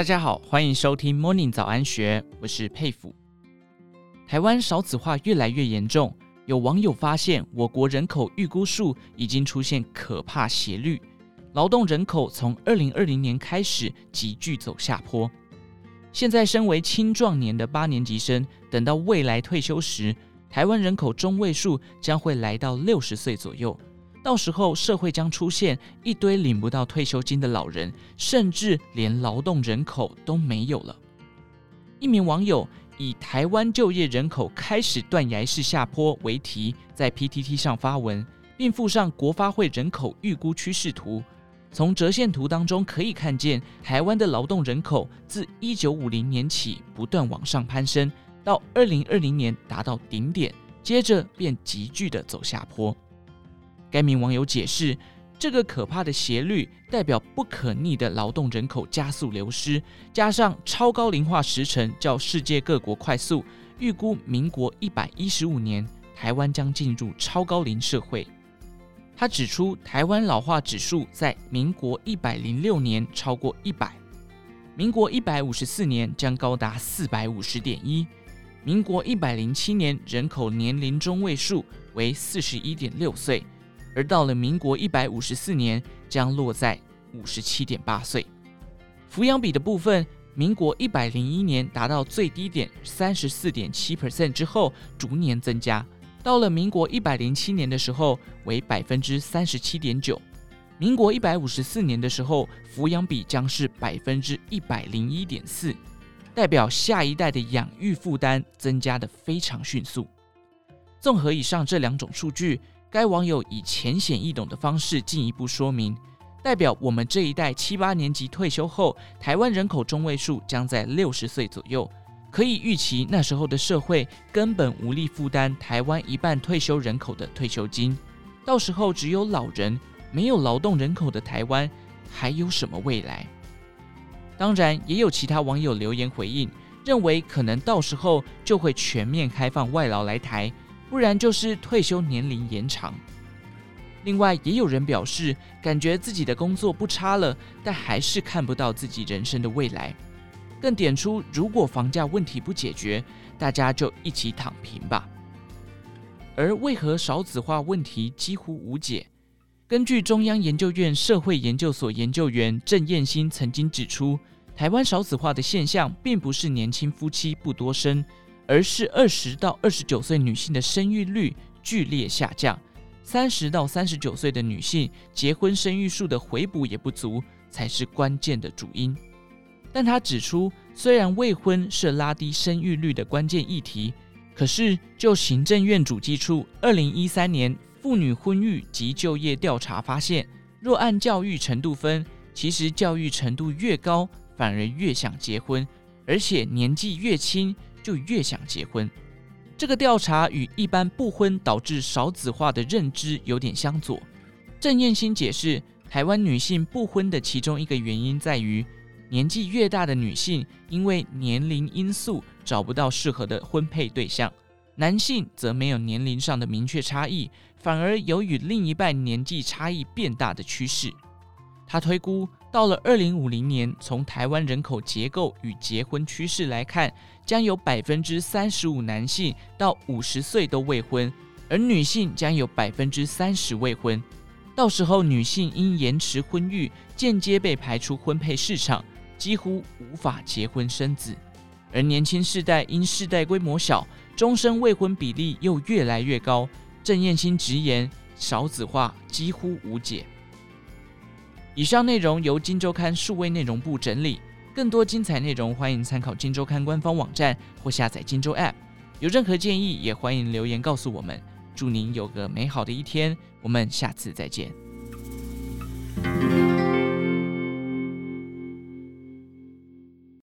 大家好，欢迎收听 Morning 早安学，我是佩服。台湾少子化越来越严重，有网友发现我国人口预估数已经出现可怕斜率，劳动人口从二零二零年开始急剧走下坡。现在身为青壮年的八年级生，等到未来退休时，台湾人口中位数将会来到六十岁左右。到时候，社会将出现一堆领不到退休金的老人，甚至连劳动人口都没有了。一名网友以“台湾就业人口开始断崖式下坡”为题，在 PTT 上发文，并附上国发会人口预估趋势图。从折线图当中可以看见，台湾的劳动人口自1950年起不断往上攀升，到2020年达到顶点，接着便急剧的走下坡。该名网友解释，这个可怕的斜率代表不可逆的劳动人口加速流失，加上超高龄化时程较世界各国快速，预估民国一百一十五年，台湾将进入超高龄社会。他指出，台湾老化指数在民国一百零六年超过一百，民国一百五十四年将高达四百五十点一，民国一百零七年人口年龄中位数为四十一点六岁。而到了民国一百五十四年，将落在五十七点八岁。抚养比的部分，民国一百零一年达到最低点三十四点七 percent 之后，逐年增加。到了民国一百零七年的时候，为百分之三十七点九。民国一百五十四年的时候，抚养比将是百分之一百零一点四，代表下一代的养育负担增加的非常迅速。综合以上这两种数据。该网友以浅显易懂的方式进一步说明，代表我们这一代七八年级退休后，台湾人口中位数将在六十岁左右，可以预期那时候的社会根本无力负担台湾一半退休人口的退休金，到时候只有老人，没有劳动人口的台湾还有什么未来？当然，也有其他网友留言回应，认为可能到时候就会全面开放外劳来台。不然就是退休年龄延长。另外，也有人表示，感觉自己的工作不差了，但还是看不到自己人生的未来。更点出，如果房价问题不解决，大家就一起躺平吧。而为何少子化问题几乎无解？根据中央研究院社会研究所研究员郑燕兴曾经指出，台湾少子化的现象，并不是年轻夫妻不多生。而是二十到二十九岁女性的生育率剧烈下降，三十到三十九岁的女性结婚生育数的回补也不足，才是关键的主因。但他指出，虽然未婚是拉低生育率的关键议题，可是就行政院主计处二零一三年妇女婚育及就业调查发现，若按教育程度分，其实教育程度越高，反而越想结婚，而且年纪越轻。就越想结婚，这个调查与一般不婚导致少子化的认知有点相左。郑燕兴解释，台湾女性不婚的其中一个原因在于，年纪越大的女性因为年龄因素找不到适合的婚配对象，男性则没有年龄上的明确差异，反而有与另一半年纪差异变大的趋势。他推估，到了二零五零年，从台湾人口结构与结婚趋势来看，将有百分之三十五男性到五十岁都未婚，而女性将有百分之三十未婚。到时候，女性因延迟婚育，间接被排出婚配市场，几乎无法结婚生子；而年轻世代因世代规模小，终身未婚比例又越来越高。郑燕兴直言，少子化几乎无解。以上内容由金周刊数位内容部整理，更多精彩内容欢迎参考金周刊官方网站或下载金周 App。有任何建议也欢迎留言告诉我们。祝您有个美好的一天，我们下次再见。